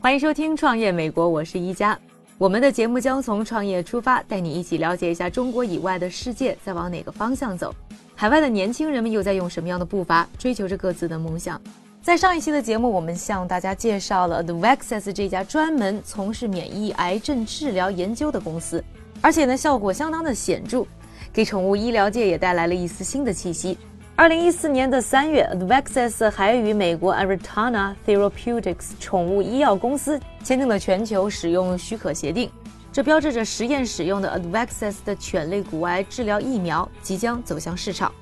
欢迎收听《创业美国》，我是一加。我们的节目将从创业出发，带你一起了解一下中国以外的世界在往哪个方向走，海外的年轻人们又在用什么样的步伐追求着各自的梦想。在上一期的节目，我们向大家介绍了 The Vaxes 这家专门从事免疫癌症治疗研究的公司，而且呢效果相当的显著，给宠物医疗界也带来了一丝新的气息。二零一四年的三月，Advaxes 还与美国 Aritana Therapeutics 宠物医药公司签订了全球使用许可协定，这标志着实验使用的 Advaxes 的犬类骨癌治疗疫苗即将走向市场。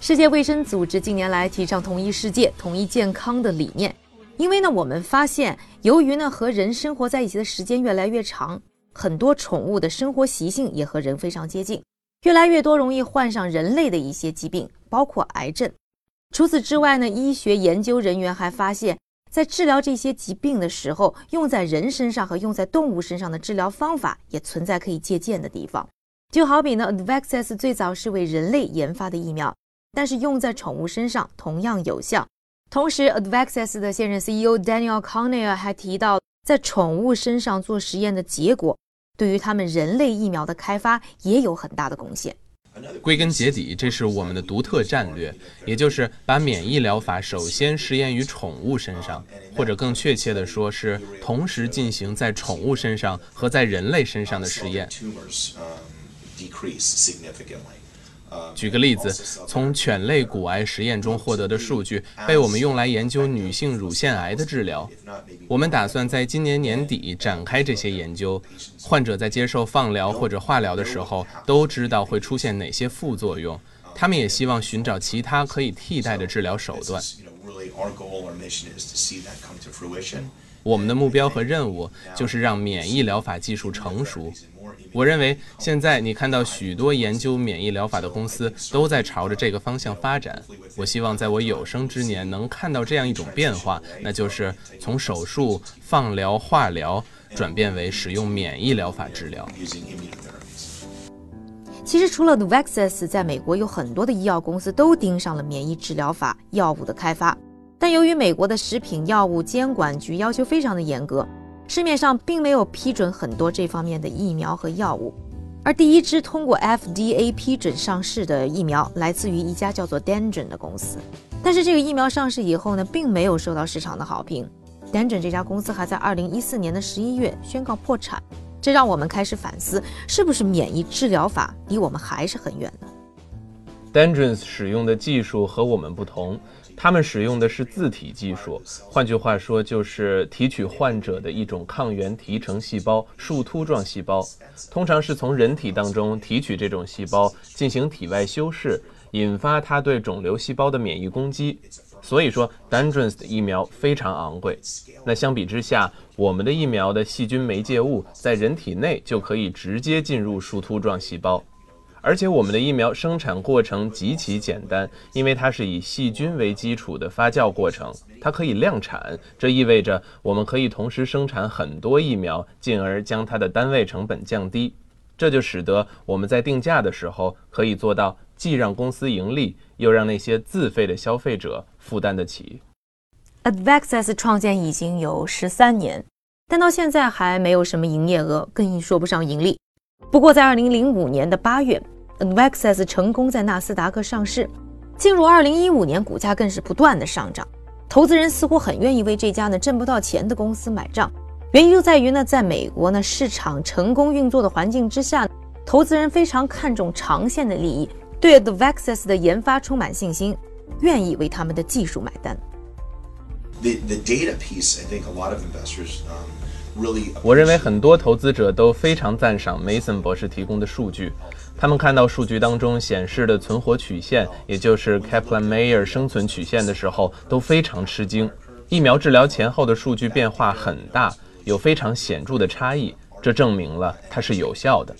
世界卫生组织近年来提倡统一世界、统一健康的理念，因为呢，我们发现，由于呢和人生活在一起的时间越来越长，很多宠物的生活习性也和人非常接近。越来越多容易患上人类的一些疾病，包括癌症。除此之外呢，医学研究人员还发现，在治疗这些疾病的时候，用在人身上和用在动物身上的治疗方法也存在可以借鉴的地方。就好比呢，Advaxes 最早是为人类研发的疫苗，但是用在宠物身上同样有效。同时，Advaxes 的现任 CEO Daniel Conner 还提到，在宠物身上做实验的结果。对于他们人类疫苗的开发也有很大的贡献。归根结底，这是我们的独特战略，也就是把免疫疗法首先实验于宠物身上，或者更确切的说，是同时进行在宠物身上和在人类身上的实验。举个例子，从犬类骨癌实验中获得的数据被我们用来研究女性乳腺癌的治疗。我们打算在今年年底展开这些研究。患者在接受放疗或者化疗的时候，都知道会出现哪些副作用。他们也希望寻找其他可以替代的治疗手段。我们的目标和任务就是让免疫疗法技术成熟。我认为现在你看到许多研究免疫疗法的公司都在朝着这个方向发展。我希望在我有生之年能看到这样一种变化，那就是从手术、放疗、化疗转变为使用免疫疗法治疗。其实，除了 v a x e s 在美国有很多的医药公司都盯上了免疫治疗法药物的开发，但由于美国的食品药物监管局要求非常的严格。市面上并没有批准很多这方面的疫苗和药物，而第一支通过 FDA 批准上市的疫苗来自于一家叫做 Dendron 的公司。但是这个疫苗上市以后呢，并没有受到市场的好评。Dendron 这家公司还在2014年的11月宣告破产，这让我们开始反思，是不是免疫治疗法离我们还是很远呢？Dendron 使用的技术和我们不同。他们使用的是自体技术，换句话说，就是提取患者的一种抗原提成细胞——树突状细胞，通常是从人体当中提取这种细胞，进行体外修饰，引发它对肿瘤细胞的免疫攻击。所以说 d a n d r o n s 的疫苗非常昂贵。那相比之下，我们的疫苗的细菌媒介物在人体内就可以直接进入树突状细胞。而且我们的疫苗生产过程极其简单，因为它是以细菌为基础的发酵过程，它可以量产。这意味着我们可以同时生产很多疫苗，进而将它的单位成本降低。这就使得我们在定价的时候可以做到既让公司盈利，又让那些自费的消费者负担得起。Advaxes 创建已经有十三年，但到现在还没有什么营业额，更说不上盈利。不过在二零零五年的八月。Vaxes 成功在纳斯达克上市，进入二零一五年，股价更是不断的上涨。投资人似乎很愿意为这家呢挣不到钱的公司买账，原因就在于呢，在美国呢市场成功运作的环境之下，投资人非常看重长线的利益，对 The Vaxes 的研发充满信心，愿意为他们的技术买单。The the data piece, I think a lot of investors um really. 我认为很多投资者都非常赞赏 Mason 博士提供的数据。他们看到数据当中显示的存活曲线，也就是 Kaplan-Meier 生存曲线的时候，都非常吃惊。疫苗治疗前后的数据变化很大，有非常显著的差异，这证明了它是有效的。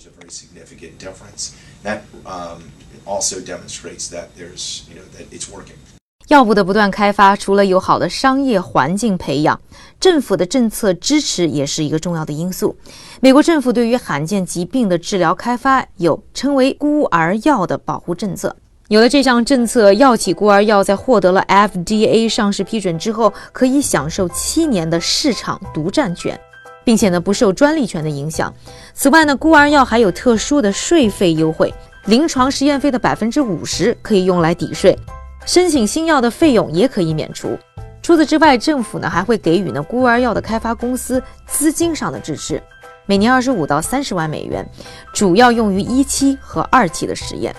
药物的不断开发，除了有好的商业环境培养，政府的政策支持也是一个重要的因素。美国政府对于罕见疾病的治疗开发有称为“孤儿药”的保护政策。有了这项政策，药企孤儿药在获得了 FDA 上市批准之后，可以享受七年的市场独占权，并且呢不受专利权的影响。此外呢，孤儿药还有特殊的税费优惠，临床实验费的百分之五十可以用来抵税。申请新药的费用也可以免除。除此之外，政府呢还会给予呢孤儿药的开发公司资金上的支持，每年二十五到三十万美元，主要用于一期和二期的实验。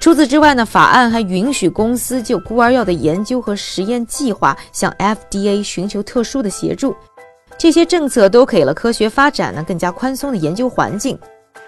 除此之外呢，法案还允许公司就孤儿药的研究和实验计划向 FDA 寻求特殊的协助。这些政策都给了科学发展呢更加宽松的研究环境。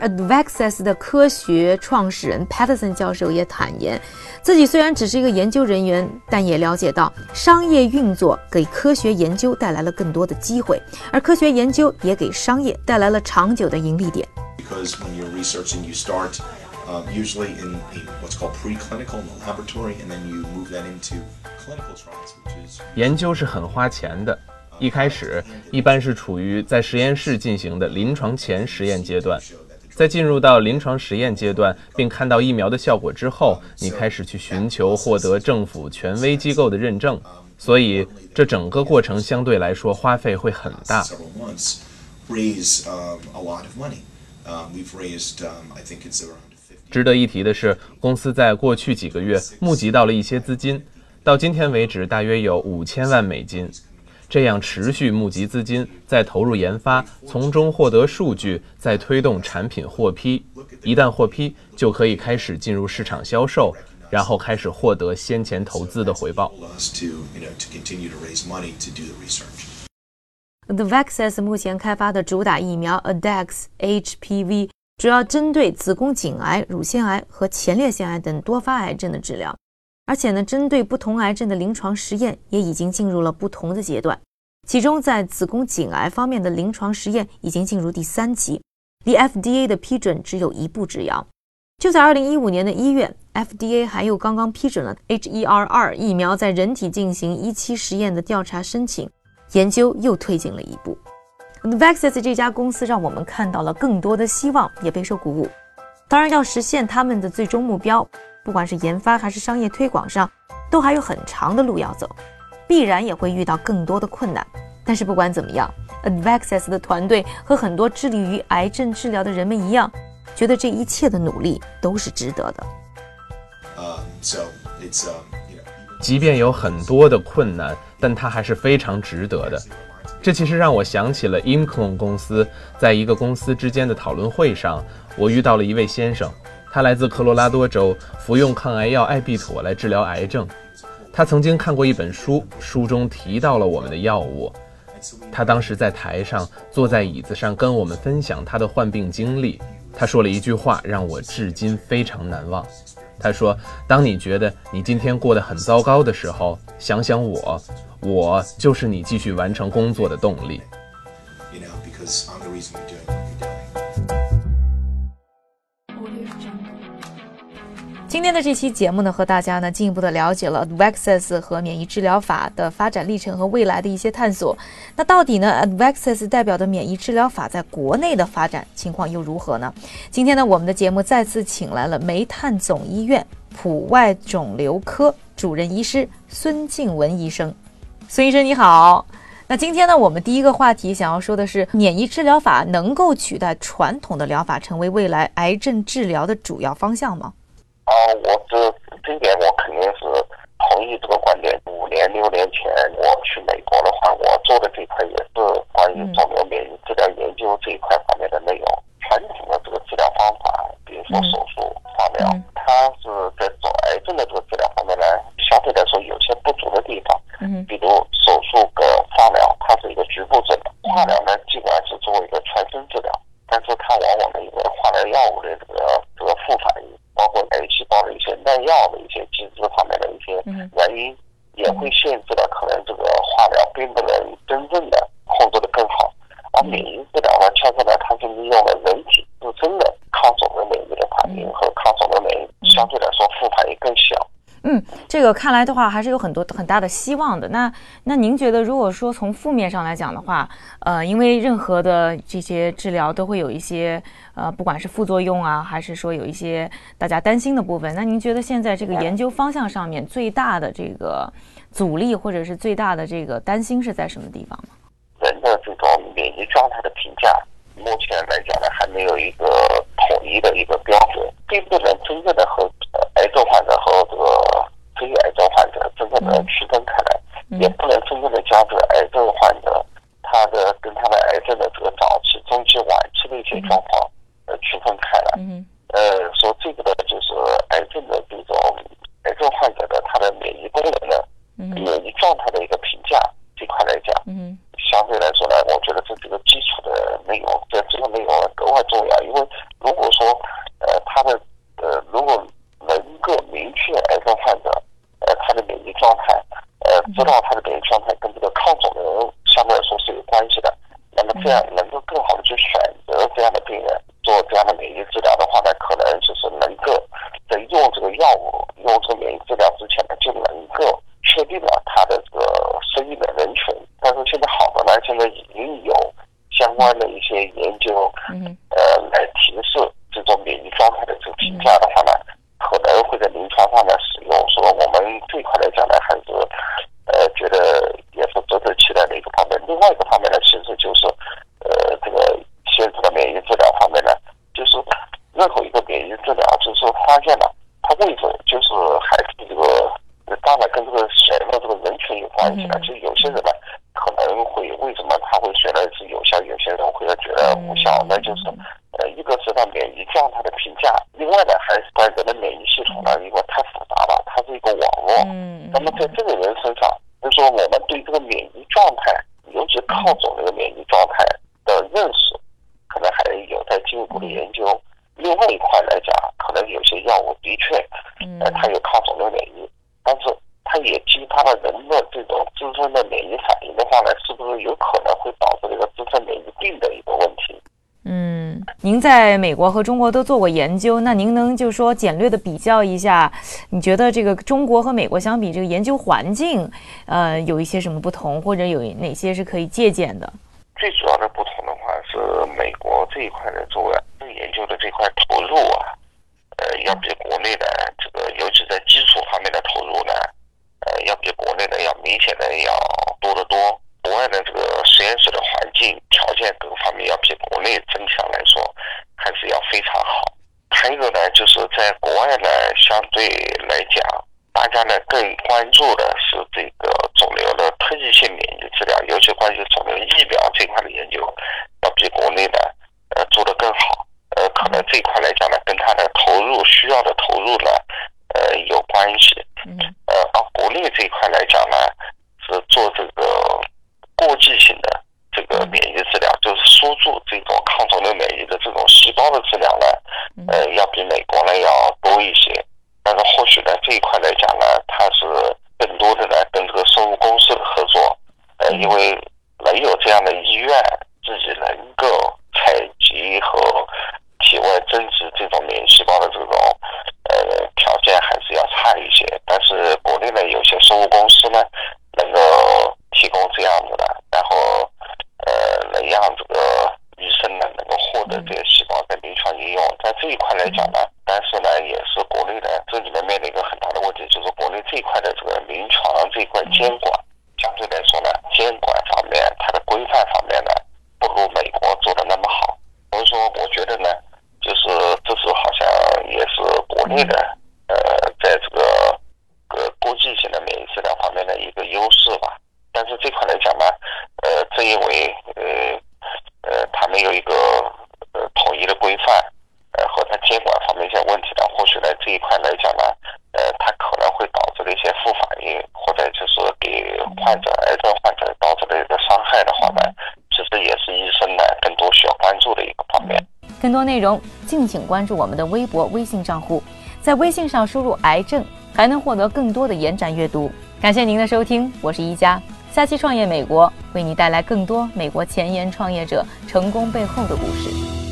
Advaxes 的科学创始人 Patterson 教授也坦言，自己虽然只是一个研究人员，但也了解到商业运作给科学研究带来了更多的机会，而科学研究也给商业带来了长久的盈利点。Because when you're researching, you start um, usually in what's called preclinical in the laboratory, and then you move that into clinical trials, which is 研究是很花钱的，一开始一般是处于在实验室进行的临床前实验阶段。在进入到临床实验阶段，并看到疫苗的效果之后，你开始去寻求获得政府权威机构的认证，所以这整个过程相对来说花费会很大。值得一提的是，公司在过去几个月募集到了一些资金，到今天为止大约有五千万美金。这样持续募集资金，再投入研发，从中获得数据，再推动产品获批。一旦获批，就可以开始进入市场销售，然后开始获得先前投资的回报。The Vaxes 目前开发的主打疫苗 Adax HPV，主要针对子宫颈癌、乳腺癌和前列腺癌等多发癌症的治疗。而且呢，针对不同癌症的临床实验也已经进入了不同的阶段。其中，在子宫颈癌方面的临床实验已经进入第三期，离 FDA 的批准只有一步之遥。就在二零一五年的一月，FDA 还又刚刚批准了 HER2 疫苗在人体进行一期实验的调查申请，研究又推进了一步。Vaxes 这家公司让我们看到了更多的希望，也备受鼓舞。当然，要实现他们的最终目标。不管是研发还是商业推广上，都还有很长的路要走，必然也会遇到更多的困难。但是不管怎么样，Advaxis 的团队和很多致力于癌症治疗的人们一样，觉得这一切的努力都是值得的。即便有很多的困难，但它还是非常值得的。这其实让我想起了 Imclone 公司，在一个公司之间的讨论会上，我遇到了一位先生。他来自科罗拉多州，服用抗癌药艾必妥来治疗癌症。他曾经看过一本书，书中提到了我们的药物。他当时在台上坐在椅子上跟我们分享他的患病经历。他说了一句话，让我至今非常难忘。他说：“当你觉得你今天过得很糟糕的时候，想想我，我就是你继续完成工作的动力。”今天的这期节目呢，和大家呢进一步的了解了 Advaxes 和免疫治疗法的发展历程和未来的一些探索。那到底呢，Advaxes 代表的免疫治疗法在国内的发展情况又如何呢？今天呢，我们的节目再次请来了煤炭总医院普外肿瘤科主任医师孙静文医生。孙医生你好。那今天呢，我们第一个话题想要说的是，免疫治疗法能够取代传统的疗法，成为未来癌症治疗的主要方向吗？啊，我这这一点我肯定是同意这个观点。五年六年前我去美国的话，我做的这块也是关于肿瘤免疫治疗研究这一块方面的内容。传统的这个治疗方法，比如说手术、化疗，它是在做癌症的这个治疗方面呢，相对来说有些不足的地方。嗯，比如手术跟化疗，它是一个局部治疗；化疗呢，尽管是作为一个全身治疗，但是它往往的一个化疗药物的这个这个副反机制方面的一些原因，也会限制了可能这个化疗并不能真正的控制的更好。而免疫治疗呢，恰恰呢，它是利用了人体自身的抗肿瘤免疫的反应和抗肿瘤免疫，相对来说副反应更小。嗯，这个看来的话，还是有很多很大的希望的。那那您觉得，如果说从负面上来讲的话，呃，因为任何的这些治疗都会有一些呃，不管是副作用啊，还是说有一些大家担心的部分，那您觉得现在这个研究方向上面最大的这个阻力，或者是最大的这个担心是在什么地方呢？人的这种免疫状态的评价，目前来讲呢，还没有一个统一的一个标准，并不能真正的和癌症患者和这个非癌症患者真正的区分开来，也不能真正的将这个癌症患者他的跟他的癌症的这个早期、中期、晚期的一些状况呃区分开来。呃，说这个呢，就是癌症的这种癌症患者的他的免疫功能的免疫状态的一个评价这块来讲。相对来说呢，我觉得这这个基础的内容，这这个内容格外重要。因为如果说，呃，他的呃，如果能够明确癌症患者，呃，他的免疫状态，呃，知道他的免疫状态跟这个抗肿瘤相对来说是有关系的，那么这样能够更好的去选择这样的病人做这样的免疫治疗的话呢，可能就是能够在用这个药物、用这个免疫治疗之前呢，就能够确定了他的这个生命的人群。但是现在好的呢，现在已经有相关的一些研究，呃，来提示这种免疫状态的这个评价的话呢，可能会在临床上呢使用。说我们这一块来讲呢，还是呃觉得也是值得期待的一个方面。另外一个方面呢，其实就是呃这个现在的免疫治疗方面呢，就是任何一个免疫治疗，就是发现了它为什么就是还是这个当然跟这个选的这个人群有关系的，就有些人呢。可能会为什么他会觉得是有效，有些人会觉得无效？那就是呃，一个是他免疫状态的评价，另外呢，还是他人的免疫系统呢，因为太复杂了，它是一个网络。嗯。那么在这个人身上，就是说我们对这个免疫状态，尤其靠左这个免疫状态的认识，可能还有待进一步的研究。另外一块来讲，可能有些药物的确，呃，它有抗肿瘤免疫，但是。它也激发了人的这种自身的免疫反应的话呢，是不是有可能会导致这个自身免疫病的一个问题？嗯，您在美国和中国都做过研究，那您能就说简略的比较一下，你觉得这个中国和美国相比，这个研究环境，呃，有一些什么不同，或者有哪些是可以借鉴的？最主要的不同的话是美国这一块的做研究的这块投入啊，呃，要比国内的这个，尤其在基础方面的投入呢。呃，要比国内的要明显的要多得多。国外的这个实验室的环境条件各个方面要比国内增强来说还是要非常好。还有呢，就是在国外呢，相对来讲，大家呢更关注的是这个肿瘤的特异性免疫治疗，尤其关于肿瘤疫苗这块的研究，要比国内呢呃做得更好。呃，可能这一块来讲呢，跟它的投入需要的投入呢。呃，有关系。呃，而国内这一块来讲呢，是做这个过继性的这个免疫治疗，就是输入这种抗肿瘤免疫的这种细胞的治疗呢，呃，要比美国呢要多一些。但是或许呢，这一块来讲呢，它是更多的呢跟这个生物公司的合作。呃，因为没有这样的医院自己能够采集和体外增殖这种免疫细胞的这种。呃，条件还是要差一些，但是国内呢，有些生物公司呢，能够提供这样子的，然后呃，能让这个医生呢，能够获得这些细胞在临床应用，在这一块来讲呢，但是呢，也是国内的这里面面临一个很大的问题，就是国内这一块的这个临床这一块监管，相对来说呢，监管方面它的规范方面呢，不如美国做的那么好，所以说，我觉得呢。就是这是好像也是国内的呃，在这个呃国际性的免疫治疗方面的一个优势吧。但是这块来讲呢，呃，正因为呃呃，它没有一个呃统一的规范，呃，和它监管方面一些问题呢，或许呢这一块来讲呢，呃，它可能会导致的一些副反应，或者就是给患者癌症患者导致的一个伤害的话呢，其实也是医生呢更多需要关注的一个方面。更多内容，敬请关注我们的微博、微信账户。在微信上输入“癌症”，还能获得更多的延展阅读。感谢您的收听，我是一加，下期创业美国为你带来更多美国前沿创业者成功背后的故事。